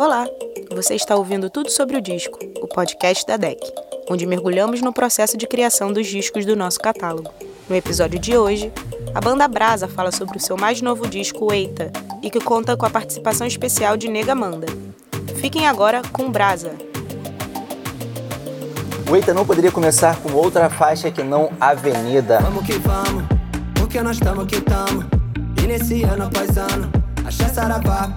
Olá! Você está ouvindo tudo sobre o disco, o podcast da DEC, onde mergulhamos no processo de criação dos discos do nosso catálogo. No episódio de hoje, a banda Brasa fala sobre o seu mais novo disco, Eita, e que conta com a participação especial de Nega Manda. Fiquem agora com Brasa. O Eita não poderia começar com outra faixa que não Avenida. Vamos que vamos, porque nós estamos que estamos. E nesse ano após ano, axé saravá.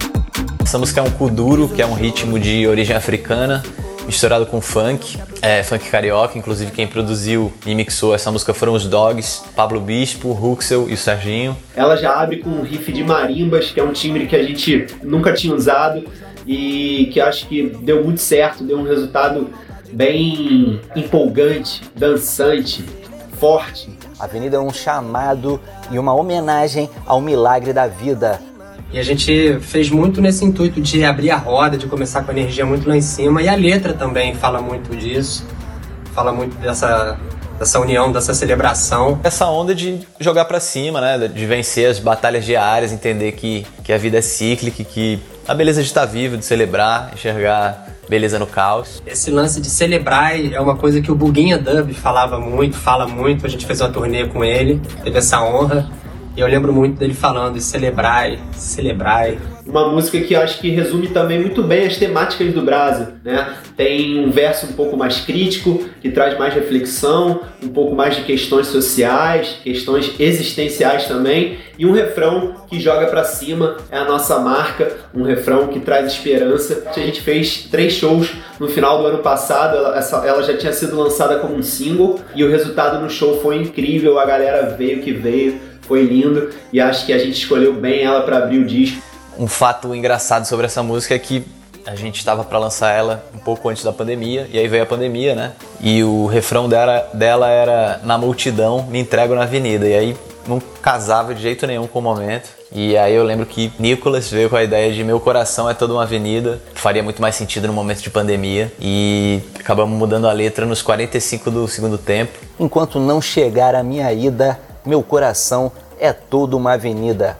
Essa música é um kuduro, que é um ritmo de origem africana, misturado com funk, é, funk carioca. Inclusive, quem produziu e mixou essa música foram os Dogs, Pablo Bispo, Ruxel e o Serginho. Ela já abre com um riff de marimbas, que é um timbre que a gente nunca tinha usado e que acho que deu muito certo, deu um resultado bem empolgante, dançante, forte. A Avenida é um chamado e uma homenagem ao milagre da vida. E a gente fez muito nesse intuito de abrir a roda, de começar com a energia muito lá em cima. E a letra também fala muito disso, fala muito dessa, dessa união, dessa celebração. Essa onda de jogar pra cima, né? De vencer as batalhas diárias, entender que, que a vida é cíclica, que a beleza de estar vivo, de celebrar, enxergar beleza no caos. Esse lance de celebrar é uma coisa que o Buguinha Dub falava muito, fala muito. A gente fez uma turnê com ele, teve essa honra. E eu lembro muito dele falando, celebrai, celebrai. Uma música que eu acho que resume também muito bem as temáticas do Brasil, né? Tem um verso um pouco mais crítico, que traz mais reflexão, um pouco mais de questões sociais, questões existenciais também, e um refrão que joga para cima, é a nossa marca, um refrão que traz esperança. A gente fez três shows no final do ano passado, ela, já tinha sido lançada como um single, e o resultado no show foi incrível, a galera veio que veio, foi lindo e acho que a gente escolheu bem ela para abrir o disco. Um fato engraçado sobre essa música é que a gente estava para lançar ela um pouco antes da pandemia e aí veio a pandemia, né? E o refrão dela, dela era na multidão, me entrego na avenida. E aí não casava de jeito nenhum com o momento. E aí eu lembro que Nicolas veio com a ideia de meu coração é toda uma avenida, faria muito mais sentido no momento de pandemia e acabamos mudando a letra nos 45 do segundo tempo. Enquanto não chegar a minha ida, meu coração é toda uma avenida.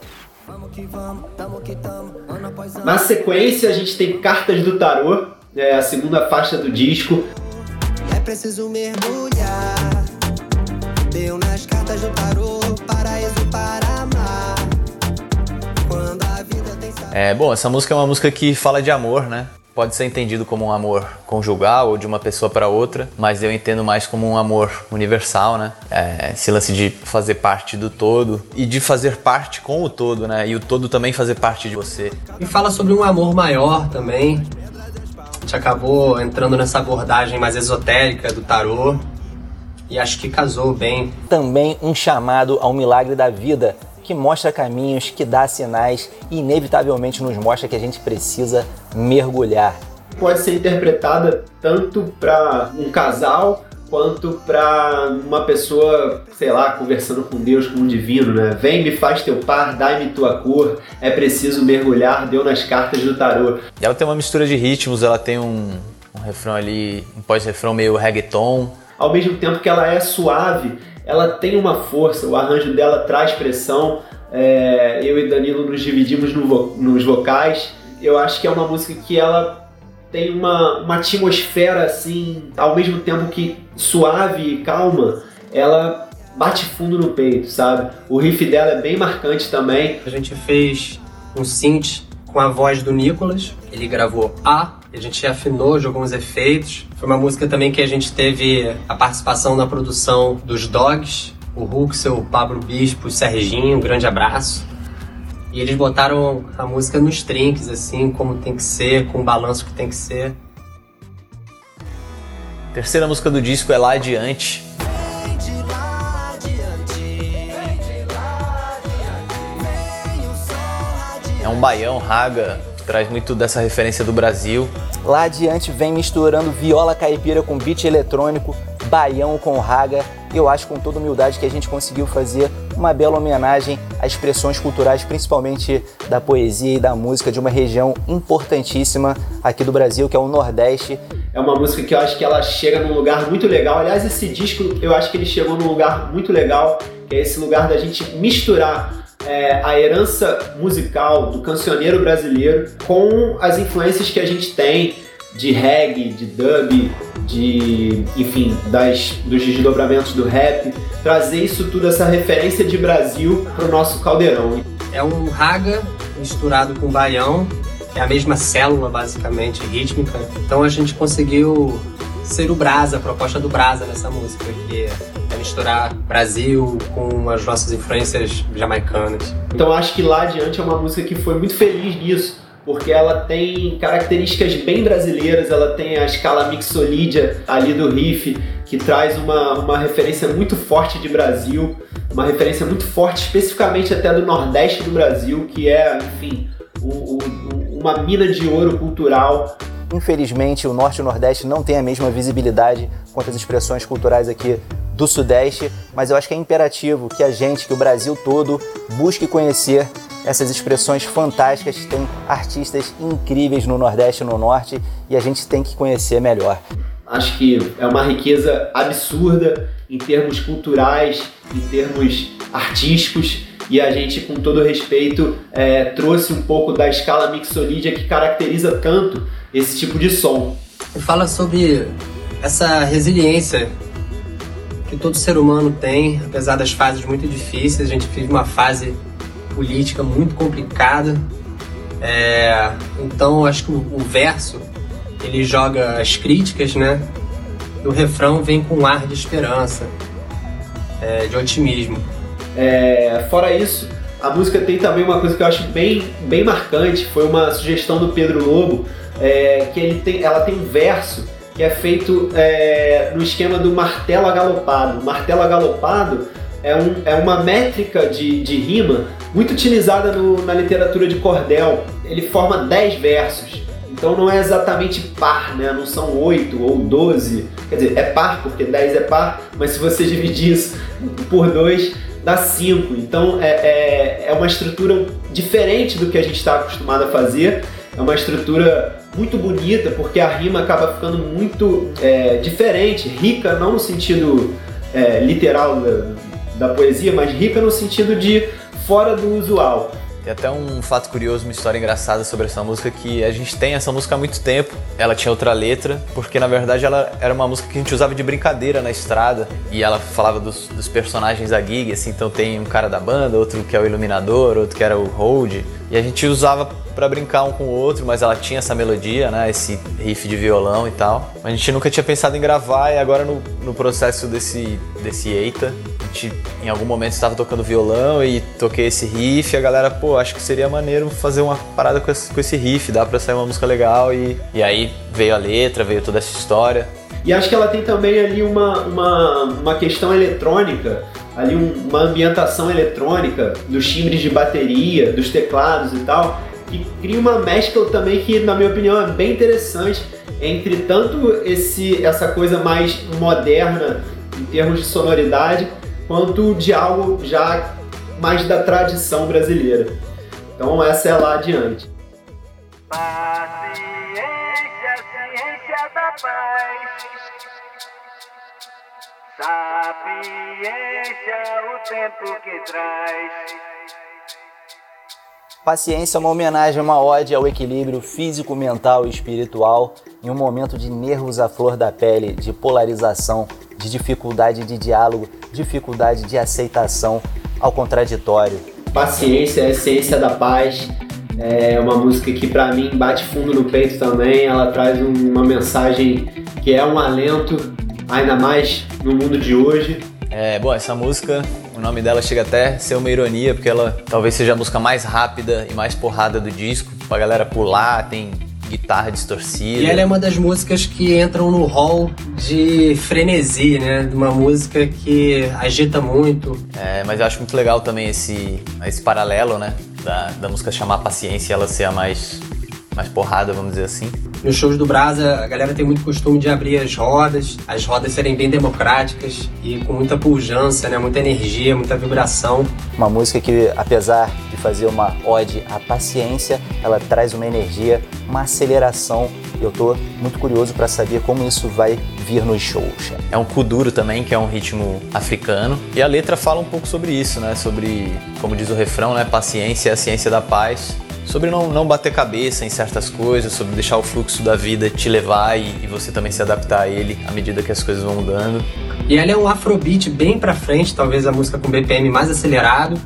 Na sequência, a gente tem Cartas do Tarô, é a segunda faixa do disco. É preciso mergulhar. Deu nas cartas do tarô, É, bom, essa música é uma música que fala de amor, né? Pode ser entendido como um amor conjugal ou de uma pessoa para outra, mas eu entendo mais como um amor universal, né? É, esse lance de fazer parte do todo e de fazer parte com o todo, né? E o todo também fazer parte de você. E fala sobre um amor maior também. A gente acabou entrando nessa abordagem mais esotérica do tarô e acho que casou bem. Também um chamado ao milagre da vida, que mostra caminhos, que dá sinais e inevitavelmente nos mostra que a gente precisa mergulhar. Pode ser interpretada tanto para um casal quanto para uma pessoa, sei lá, conversando com Deus, com um divino, né? Vem, me faz teu par, dai-me tua cor, é preciso mergulhar, deu nas cartas do tarô. E ela tem uma mistura de ritmos, ela tem um, um refrão ali, um pós-refrão meio reggaeton. Ao mesmo tempo que ela é suave, ela tem uma força, o arranjo dela traz pressão. É, eu e Danilo nos dividimos no vo nos vocais. Eu acho que é uma música que ela tem uma, uma atmosfera assim, ao mesmo tempo que suave e calma, ela bate fundo no peito, sabe? O riff dela é bem marcante também. A gente fez um synth com a voz do Nicolas. Ele gravou A, a gente afinou, jogou uns efeitos. Foi uma música também que a gente teve a participação na produção dos Dogs, o Ruxel, o Pablo Bispo, o Serginho, um grande abraço. E eles botaram a música nos trinques, assim, como tem que ser, com o balanço que tem que ser. Terceira música do disco é Lá de de adiante. É um baião, raga, traz muito dessa referência do Brasil. Lá adiante vem misturando viola caipira com beat eletrônico, baião com raga. Eu acho com toda humildade que a gente conseguiu fazer uma bela homenagem às expressões culturais, principalmente da poesia e da música de uma região importantíssima aqui do Brasil, que é o Nordeste. É uma música que eu acho que ela chega num lugar muito legal. Aliás, esse disco eu acho que ele chegou num lugar muito legal, que é esse lugar da gente misturar é, a herança musical do cancioneiro brasileiro com as influências que a gente tem de reggae, de dub, de, enfim, das, dos desdobramentos do rap, trazer isso tudo, essa referência de Brasil para o nosso caldeirão. É um raga misturado com baião, é a mesma célula basicamente rítmica. Então a gente conseguiu ser o brasa, a proposta do brasa nessa música, que é misturar Brasil com as nossas influências jamaicanas. Então acho que lá adiante é uma música que foi muito feliz nisso porque ela tem características bem brasileiras, ela tem a escala mixolídia ali do riff, que traz uma, uma referência muito forte de Brasil, uma referência muito forte especificamente até do Nordeste do Brasil, que é, enfim, o, o, uma mina de ouro cultural. Infelizmente, o Norte e o Nordeste não têm a mesma visibilidade quanto as expressões culturais aqui do Sudeste, mas eu acho que é imperativo que a gente, que o Brasil todo, busque conhecer essas expressões fantásticas. Tem artistas incríveis no Nordeste e no Norte e a gente tem que conhecer melhor. Acho que é uma riqueza absurda em termos culturais, em termos artísticos e a gente, com todo respeito, é, trouxe um pouco da escala mixolídia que caracteriza tanto esse tipo de som. Fala sobre essa resiliência que todo ser humano tem, apesar das fases muito difíceis. A gente vive uma fase política muito complicada. É, então acho que o, o, verso ele joga as críticas, né? E o refrão vem com um ar de esperança, é, de otimismo. É, fora isso, a música tem também uma coisa que eu acho bem, bem marcante. Foi uma sugestão do Pedro Lobo, é, que ele tem, ela tem um verso que é feito é, no esquema do martelo agalopado. Martelo agalopado é, um, é uma métrica de, de rima muito utilizada no, na literatura de cordel. Ele forma 10 versos. Então não é exatamente par, né? Não são 8 ou 12. Quer dizer, é par porque 10 é par, mas se você dividir isso por 2, dá 5. Então é, é, é uma estrutura diferente do que a gente está acostumado a fazer. É uma estrutura muito bonita porque a rima acaba ficando muito é, diferente, rica, não no sentido é, literal da poesia, mas rica no sentido de fora do usual. Tem até um fato curioso, uma história engraçada sobre essa música que a gente tem essa música há muito tempo. Ela tinha outra letra, porque na verdade ela era uma música que a gente usava de brincadeira na estrada e ela falava dos, dos personagens da gig, assim, então tem um cara da banda, outro que é o iluminador, outro que era o hold, e a gente usava para brincar um com o outro, mas ela tinha essa melodia, né, esse riff de violão e tal. A gente nunca tinha pensado em gravar e agora no, no processo desse desse Eita, gente em algum momento estava tocando violão e toquei esse riff, e a galera, pô, acho que seria maneiro fazer uma parada com esse, com esse riff, dá pra sair uma música legal e, e aí veio a letra, veio toda essa história. E acho que ela tem também ali uma, uma, uma questão eletrônica, ali um, uma ambientação eletrônica dos timbres de bateria, dos teclados e tal, que cria uma mescla também que, na minha opinião, é bem interessante entre tanto esse, essa coisa mais moderna em termos de sonoridade, quanto de algo já mais da tradição brasileira. Então essa é lá adiante. Paciência, ciência da paz. Sapiência, o tempo que traz. Paciência é uma homenagem, uma ode ao equilíbrio físico, mental e espiritual em um momento de nervos à flor da pele, de polarização, de dificuldade de diálogo, dificuldade de aceitação ao contraditório. Paciência é a essência da paz. É uma música que para mim bate fundo no peito também. Ela traz uma mensagem que é um alento, ainda mais no mundo de hoje. É, bom, essa música, nome dela chega até a ser uma ironia, porque ela talvez seja a música mais rápida e mais porrada do disco, pra galera pular, tem guitarra distorcida. E ela é uma das músicas que entram no hall de frenesi, né? Uma música que agita muito. É, mas eu acho muito legal também esse, esse paralelo, né? Da, da música chamar Paciência e ela ser a mais, mais porrada, vamos dizer assim. Nos shows do Brasa, a galera tem muito costume de abrir as rodas, as rodas serem bem democráticas e com muita pujança, né? Muita energia, muita vibração. Uma música que, apesar de fazer uma ode à paciência, ela traz uma energia, uma aceleração. Eu tô muito curioso para saber como isso vai vir nos shows. É um kuduro também, que é um ritmo africano. E a letra fala um pouco sobre isso, né? Sobre, como diz o refrão, né? Paciência é a ciência da paz sobre não, não bater cabeça em certas coisas, sobre deixar o fluxo da vida te levar e, e, você também se adaptar a ele à medida que as coisas vão mudando. E ela é um afrobeat bem pra frente, talvez a música com BPM mais acelerado.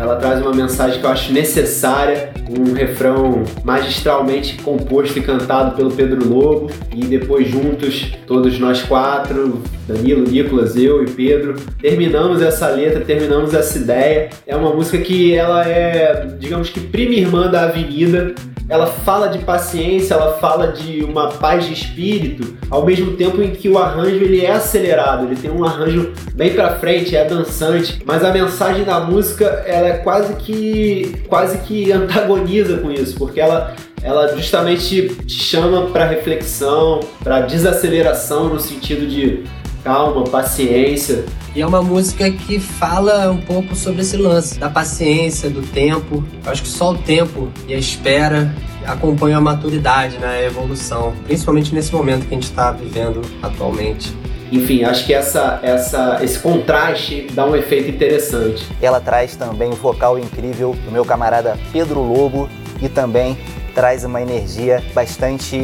Ela traz uma mensagem que eu acho necessária, um refrão magistralmente composto e cantado pelo Pedro Lobo, e depois juntos, todos nós quatro, Danilo, Nicolas, eu e Pedro, terminamos essa letra, terminamos essa ideia. É uma música que ela é, digamos que prima irmã da Avenida, ela fala de paciência, ela fala de uma paz de espírito, ao mesmo tempo em que o arranjo ele é acelerado, ele tem um arranjo bem para frente, é dançante, mas a mensagem da música ela é quase que quase que antagoniza com isso, porque ela ela justamente te chama para reflexão, para desaceleração no sentido de calma, paciência. E é uma música que fala um pouco sobre esse lance da paciência, do tempo. Eu acho que só o tempo e a espera acompanham a maturidade, né, a evolução, principalmente nesse momento que a gente está vivendo atualmente. Enfim, acho que essa, essa, esse contraste dá um efeito interessante. Ela traz também o vocal incrível do meu camarada Pedro Lobo e também traz uma energia bastante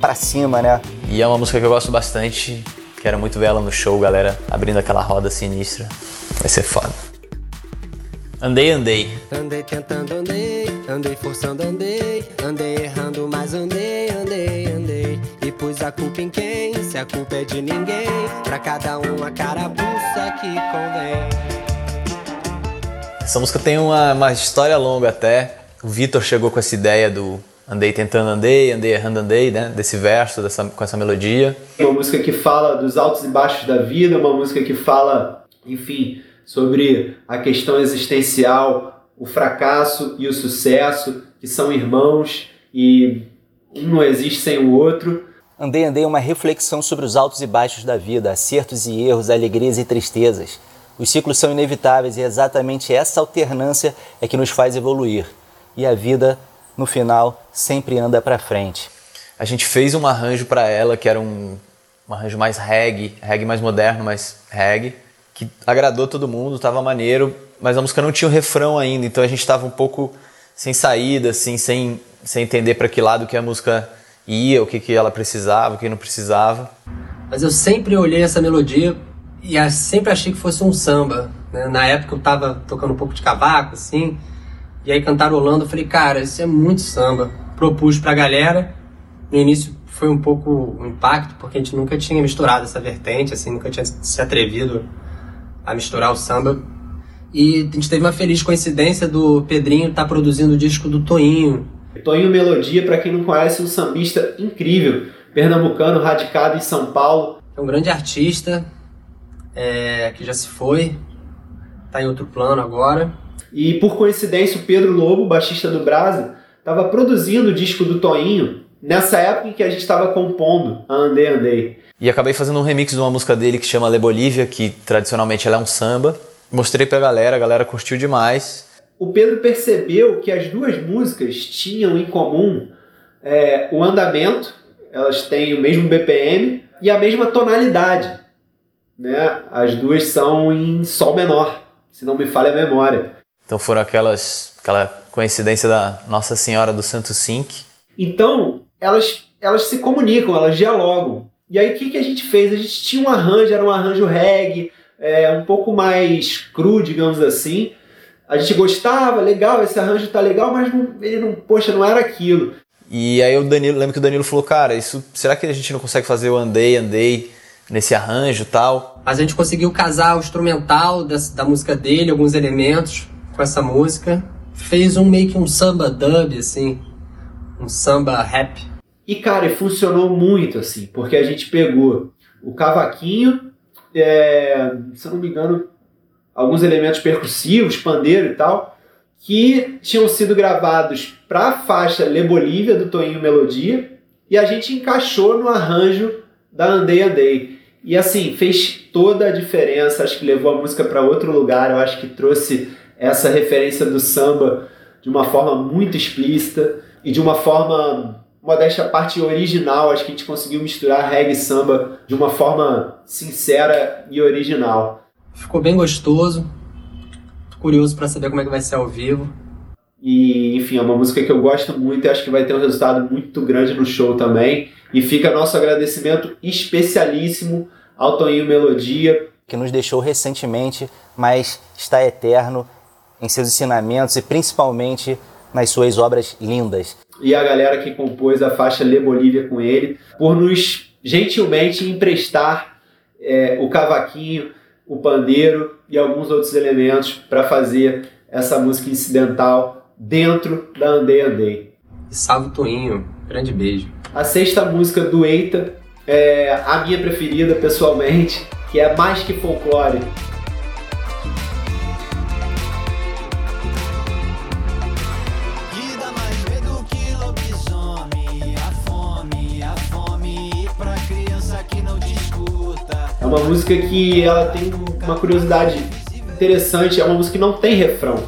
para cima, né? E é uma música que eu gosto bastante Quero muito ver ela no show, galera, abrindo aquela roda sinistra. Vai ser foda. Andei, andei. Andei tentando, andei, andei forçando, andei, andei errando, mas andei, andei, andei. E pus a culpa em quem? Se a culpa é de ninguém, pra cada um a carabuça que convém. Essa música tem uma, uma história longa até. O Vitor chegou com essa ideia do Andei tentando, andei, andei errando, andei, né? Desse verso, dessa, com essa melodia. Uma música que fala dos altos e baixos da vida, uma música que fala, enfim, sobre a questão existencial, o fracasso e o sucesso, que são irmãos e um não existe sem o outro. Andei, andei uma reflexão sobre os altos e baixos da vida, acertos e erros, alegrias e tristezas. Os ciclos são inevitáveis e exatamente essa alternância é que nos faz evoluir. E a vida no final sempre anda para frente. A gente fez um arranjo para ela que era um, um, arranjo mais reggae, reggae mais moderno, mas reggae, que agradou todo mundo, tava maneiro, mas a música não tinha o refrão ainda, então a gente tava um pouco sem saída, assim, sem, sem entender para que lado que a música ia, o que, que ela precisava, o que não precisava. Mas eu sempre olhei essa melodia e sempre achei que fosse um samba. Né? Na época eu tava tocando um pouco de cavaco, assim, e aí cantarolando, eu falei, cara, isso é muito samba. Propus pra galera. No início foi um pouco um impacto, porque a gente nunca tinha misturado essa vertente, assim, nunca tinha se atrevido a misturar o samba. E a gente teve uma feliz coincidência do Pedrinho estar tá produzindo o disco do Toinho. Toinho Melodia, para quem não conhece, um sambista incrível, pernambucano, radicado em São Paulo. É um grande artista, é, que já se foi, está em outro plano agora. E por coincidência, o Pedro Lobo, baixista do Brasa, estava produzindo o disco do Toinho nessa época em que a gente estava compondo a Andei Andei. E acabei fazendo um remix de uma música dele que chama Le Bolívia, que tradicionalmente ela é um samba. Mostrei pra galera, a galera curtiu demais. O Pedro percebeu que as duas músicas tinham em comum é, o andamento, elas têm o mesmo BPM e a mesma tonalidade. Né? As duas são em Sol menor, se não me falha a memória. Então foram aquelas aquela coincidência da Nossa Senhora do Santo Sync. Então, elas elas se comunicam, elas dialogam. E aí o que, que a gente fez? A gente tinha um arranjo, era um arranjo reggae, é, um pouco mais cru, digamos assim. A gente gostava, legal, esse arranjo tá legal, mas não, ele não, poxa, não era aquilo. E aí o Danilo, lembro que o Danilo falou, cara, isso, será que a gente não consegue fazer o andei, andei nesse arranjo tal? Mas a gente conseguiu casar o instrumental da, da música dele, alguns elementos, com essa música. Fez um meio que um samba dub, assim, um samba rap. E cara, funcionou muito assim, porque a gente pegou o cavaquinho, é, se eu não me engano, alguns elementos percussivos, pandeiro e tal, que tinham sido gravados para a faixa Le Bolívia do Toninho Melodia, e a gente encaixou no arranjo da Andei Andei. E assim, fez toda a diferença, acho que levou a música para outro lugar, eu acho que trouxe essa referência do samba de uma forma muito explícita e de uma forma, modéstia parte original. Acho que a gente conseguiu misturar reggae e samba de uma forma sincera e original. Ficou bem gostoso. Tô curioso para saber como é que vai ser ao vivo. E, enfim, é uma música que eu gosto muito e acho que vai ter um resultado muito grande no show também. E fica nosso agradecimento especialíssimo ao Toninho Melodia. Que nos deixou recentemente, mas está eterno em seus ensinamentos e principalmente nas suas obras lindas. E a galera que compôs a faixa Le Bolívia com ele, por nos gentilmente emprestar é, o cavaquinho, o pandeiro e alguns outros elementos para fazer essa música incidental dentro da Andei Andei. E salve Toinho, grande beijo. A sexta música do Eita é a minha preferida pessoalmente, que é Mais Que Folclore. Uma música que ela tem uma curiosidade interessante, é uma música que não tem refrão.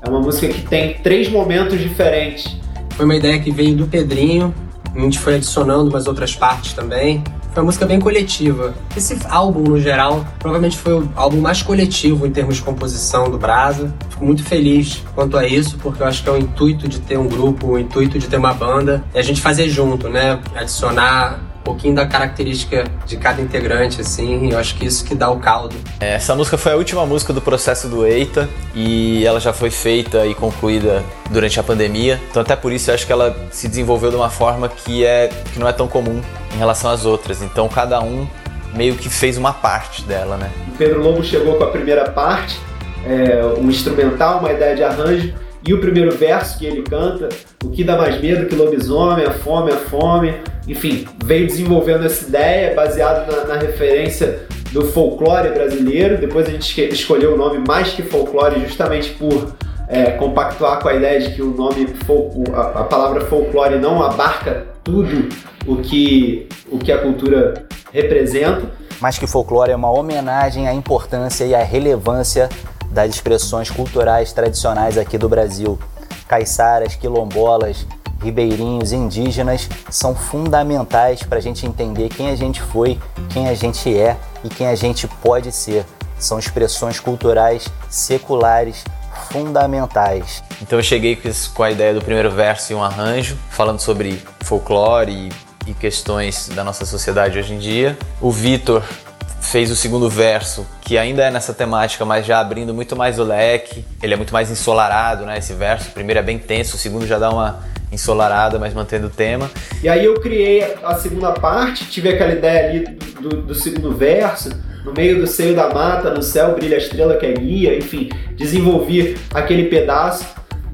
É uma música que tem três momentos diferentes. Foi uma ideia que veio do Pedrinho, a gente foi adicionando umas outras partes também. Foi uma música bem coletiva. Esse álbum, no geral, provavelmente foi o álbum mais coletivo em termos de composição do Brasa. Fico muito feliz quanto a isso, porque eu acho que é o intuito de ter um grupo, o intuito de ter uma banda, é a gente fazer junto, né? Adicionar pouquinho da característica de cada integrante, assim, eu acho que isso que dá o caldo. É, essa música foi a última música do processo do Eita e ela já foi feita e concluída durante a pandemia, então até por isso eu acho que ela se desenvolveu de uma forma que, é, que não é tão comum em relação às outras, então cada um meio que fez uma parte dela, né? O Pedro Lobo chegou com a primeira parte, é, um instrumental, uma ideia de arranjo, e o primeiro verso que ele canta, o que dá mais medo que lobisomem, a fome, a fome, enfim, veio desenvolvendo essa ideia baseado na, na referência do folclore brasileiro. Depois a gente escolheu o nome mais que folclore justamente por é, compactuar com a ideia de que o nome, a, a palavra folclore não abarca tudo o que, o que a cultura representa. Mais que folclore é uma homenagem à importância e à relevância das expressões culturais tradicionais aqui do Brasil. Caiçaras, quilombolas, ribeirinhos, indígenas são fundamentais para a gente entender quem a gente foi, quem a gente é e quem a gente pode ser. São expressões culturais seculares fundamentais. Então eu cheguei com a ideia do primeiro verso e um arranjo, falando sobre folclore e, questões da nossa sociedade hoje em dia. O Vitor fez o segundo verso, que ainda é nessa temática, mas já abrindo muito mais o leque. Ele é muito mais ensolarado, né? Esse verso. O primeiro é bem tenso, o segundo já dá uma ensolarada, mas mantendo o tema. E aí eu criei a segunda parte, tive aquela ideia ali do, do, do segundo verso. No meio do seio da mata, no céu brilha a estrela que é guia, enfim, desenvolvi aquele pedaço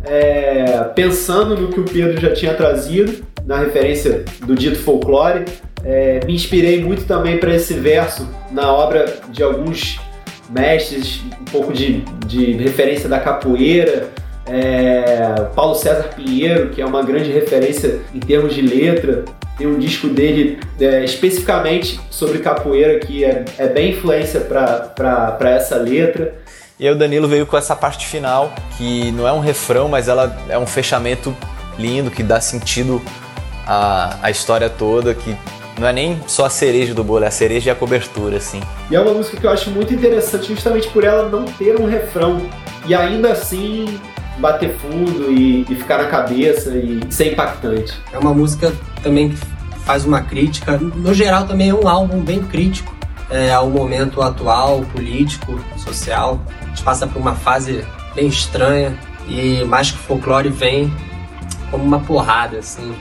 é, pensando no que o Pedro já tinha trazido, na referência do dito folclore, é, me inspirei muito também para esse verso na obra de alguns mestres, um pouco de, de referência da capoeira. É, Paulo César Pinheiro, que é uma grande referência em termos de letra, tem um disco dele é, especificamente sobre capoeira que é, é bem influência para essa letra. E aí o Danilo veio com essa parte final, que não é um refrão, mas ela é um fechamento lindo, que dá sentido à, à história toda, que não é nem só a cereja do bolo, é a cereja e a cobertura, assim. E é uma música que eu acho muito interessante justamente por ela não ter um refrão. E ainda assim bater fundo e, e ficar na cabeça e ser impactante. É uma música também que faz uma crítica. No geral também é um álbum bem crítico é, ao momento atual, político, social. A gente passa por uma fase bem estranha e mais que folclore vem como uma porrada, assim.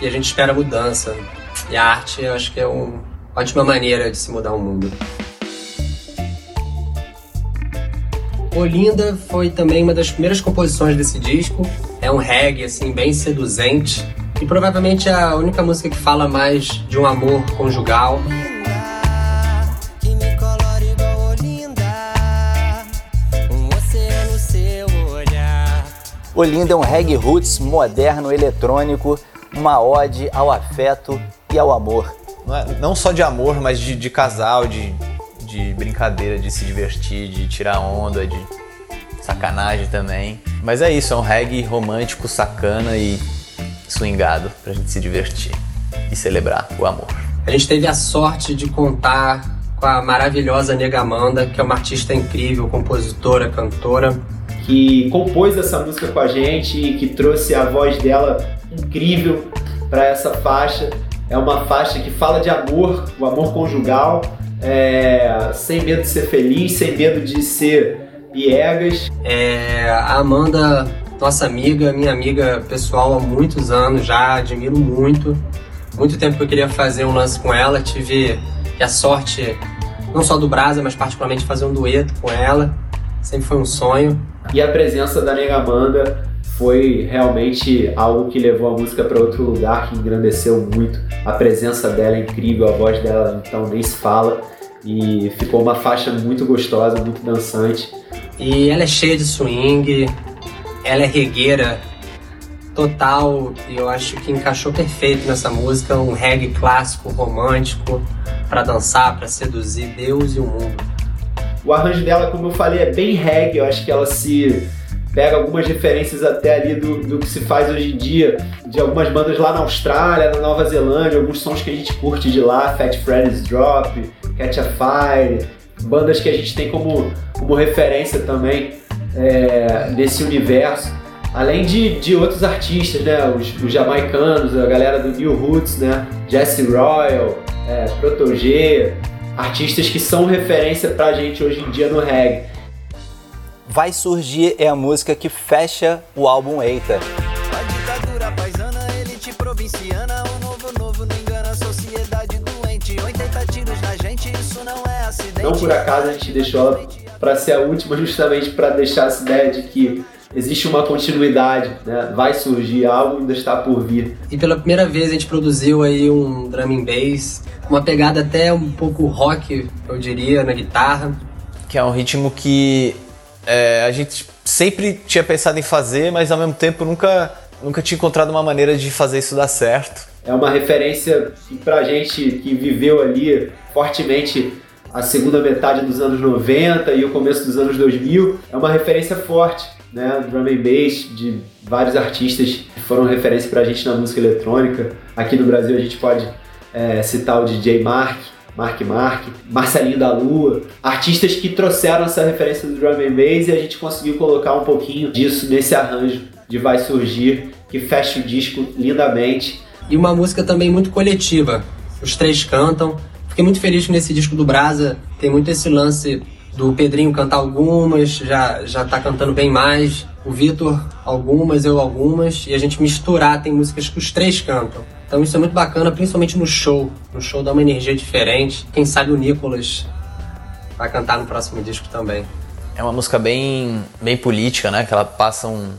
E a gente espera mudança. E a arte, eu acho que é uma ótima maneira de se mudar o mundo. Olinda foi também uma das primeiras composições desse disco. É um reggae assim bem seduzente e provavelmente é a única música que fala mais de um amor conjugal. Olinda é um reggae roots moderno eletrônico, uma ode ao afeto e ao amor. Não, é, não só de amor, mas de, de casal, de, de brincadeira, de se divertir, de tirar onda, de sacanagem também. Mas é isso, é um reggae romântico, sacana e swingado pra gente se divertir e celebrar o amor. A gente teve a sorte de contar com a maravilhosa Nega Amanda, que é uma artista incrível, compositora, cantora. Que compôs essa música com a gente e que trouxe a voz dela incrível para essa faixa. É uma faixa que fala de amor, o amor conjugal, é, sem medo de ser feliz, sem medo de ser piegas. É, a Amanda, nossa amiga, minha amiga pessoal há muitos anos já, admiro muito. Muito tempo que eu queria fazer um lance com ela, tive a sorte, não só do Brasa, mas particularmente fazer um dueto com ela. Sempre foi um sonho. E a presença da Nega Amanda foi realmente algo que levou a música para outro lugar, que engrandeceu muito. A presença dela é incrível, a voz dela então nem se fala. E ficou uma faixa muito gostosa, muito dançante. E ela é cheia de swing, ela é regueira total e eu acho que encaixou perfeito nessa música, um reggae clássico, romântico, para dançar, para seduzir Deus e o mundo. O arranjo dela, como eu falei, é bem reggae, eu acho que ela se pega algumas referências até ali do, do que se faz hoje em dia, de algumas bandas lá na Austrália, na Nova Zelândia, alguns sons que a gente curte de lá, Fat Freddy's Drop, Catch a Fire, bandas que a gente tem como, como referência também é, nesse universo. Além de, de outros artistas, né? Os, os jamaicanos, a galera do New Roots, né? Jesse Royal, é, Protogé, artistas que são referência pra gente hoje em dia no reggae. Vai Surgir é a música que fecha o álbum Eita. A ditadura paisana, elite provinciana, o novo novo não engana a sociedade doente. 80 tiros na gente, isso não é acidente. Não por acaso a gente deixou ela para ser a última, justamente para deixar essa ideia de que existe uma continuidade, né? vai surgir algo ainda está por vir. E pela primeira vez a gente produziu aí um drum and bass, uma pegada até um pouco rock, eu diria, na guitarra. Que é um ritmo que é, a gente sempre tinha pensado em fazer, mas ao mesmo tempo nunca, nunca tinha encontrado uma maneira de fazer isso dar certo. É uma referência pra gente que viveu ali fortemente a segunda metade dos anos 90 e o começo dos anos 2000, é uma referência forte, né? Drum and bass de vários artistas que foram referência pra gente na música eletrônica. Aqui no Brasil a gente pode é, citar o DJ Mark, Mark Mark, Marcelinho da Lua, artistas que trouxeram essa referência do drum and bass e a gente conseguiu colocar um pouquinho disso nesse arranjo de Vai Surgir, que fecha o disco lindamente. E uma música também muito coletiva. Os três cantam. Fiquei muito feliz que nesse disco do Brasa tem muito esse lance do Pedrinho cantar algumas, já, já tá cantando bem mais. O Vitor algumas, eu algumas. E a gente misturar, tem músicas que os três cantam. Então isso é muito bacana, principalmente no show. No show dá uma energia diferente. Quem sabe o Nicolas vai cantar no próximo disco também. É uma música bem, bem política, né? Que ela passa um,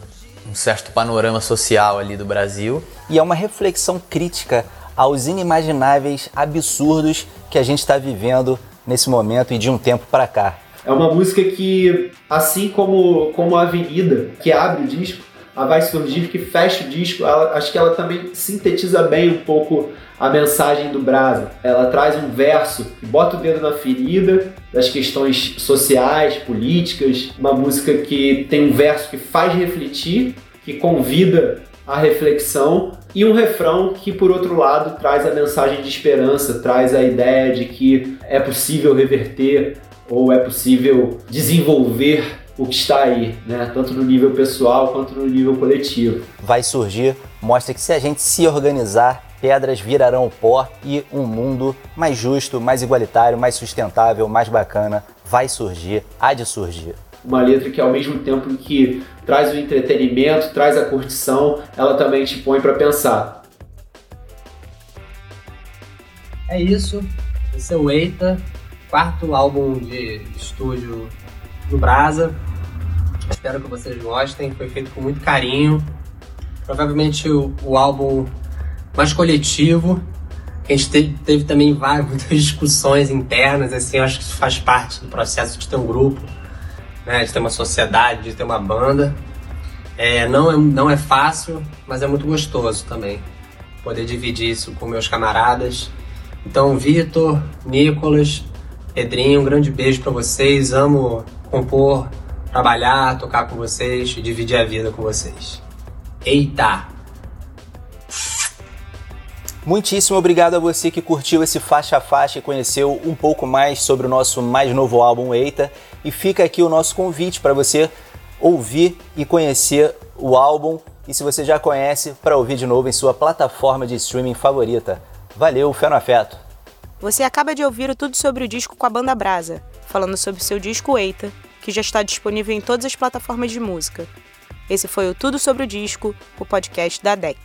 um certo panorama social ali do Brasil. E é uma reflexão crítica aos inimagináveis absurdos que a gente está vivendo nesse momento e de um tempo para cá. É uma música que, assim como, como a Avenida, que abre o disco, a Vai Surgir, que fecha o disco, ela, acho que ela também sintetiza bem um pouco a mensagem do Brasa. Ela traz um verso que bota o dedo na ferida das questões sociais, políticas, uma música que tem um verso que faz refletir, que convida à reflexão e um refrão que, por outro lado, traz a mensagem de esperança, traz a ideia de que é possível reverter ou é possível desenvolver o que está aí, né? tanto no nível pessoal quanto no nível coletivo. Vai surgir, mostra que se a gente se organizar, pedras virarão pó e um mundo mais justo, mais igualitário, mais sustentável, mais bacana vai surgir, há de surgir. Uma letra que ao mesmo tempo que traz o entretenimento, traz a curtição, ela também te põe para pensar. É isso. Esse é o Eita, quarto álbum de estúdio do Brasa. Espero que vocês gostem. Foi feito com muito carinho. Provavelmente o, o álbum mais coletivo. A gente teve, teve também várias, muitas discussões internas. Assim, eu acho que isso faz parte do processo de ter um grupo, né, de ter uma sociedade, de ter uma banda. É, não, é, não é fácil, mas é muito gostoso também poder dividir isso com meus camaradas. Então, Vitor, Nicolas, Pedrinho, um grande beijo para vocês. Amo compor trabalhar, tocar com vocês e dividir a vida com vocês. Eita! Muitíssimo obrigado a você que curtiu esse faixa a faixa e conheceu um pouco mais sobre o nosso mais novo álbum Eita. E fica aqui o nosso convite para você ouvir e conhecer o álbum e se você já conhece, para ouvir de novo em sua plataforma de streaming favorita. Valeu, fé no afeto! Você acaba de ouvir o Tudo Sobre o Disco com a Banda Brasa, falando sobre seu disco Eita, que já está disponível em todas as plataformas de música. Esse foi o Tudo Sobre o Disco, o podcast da DEC.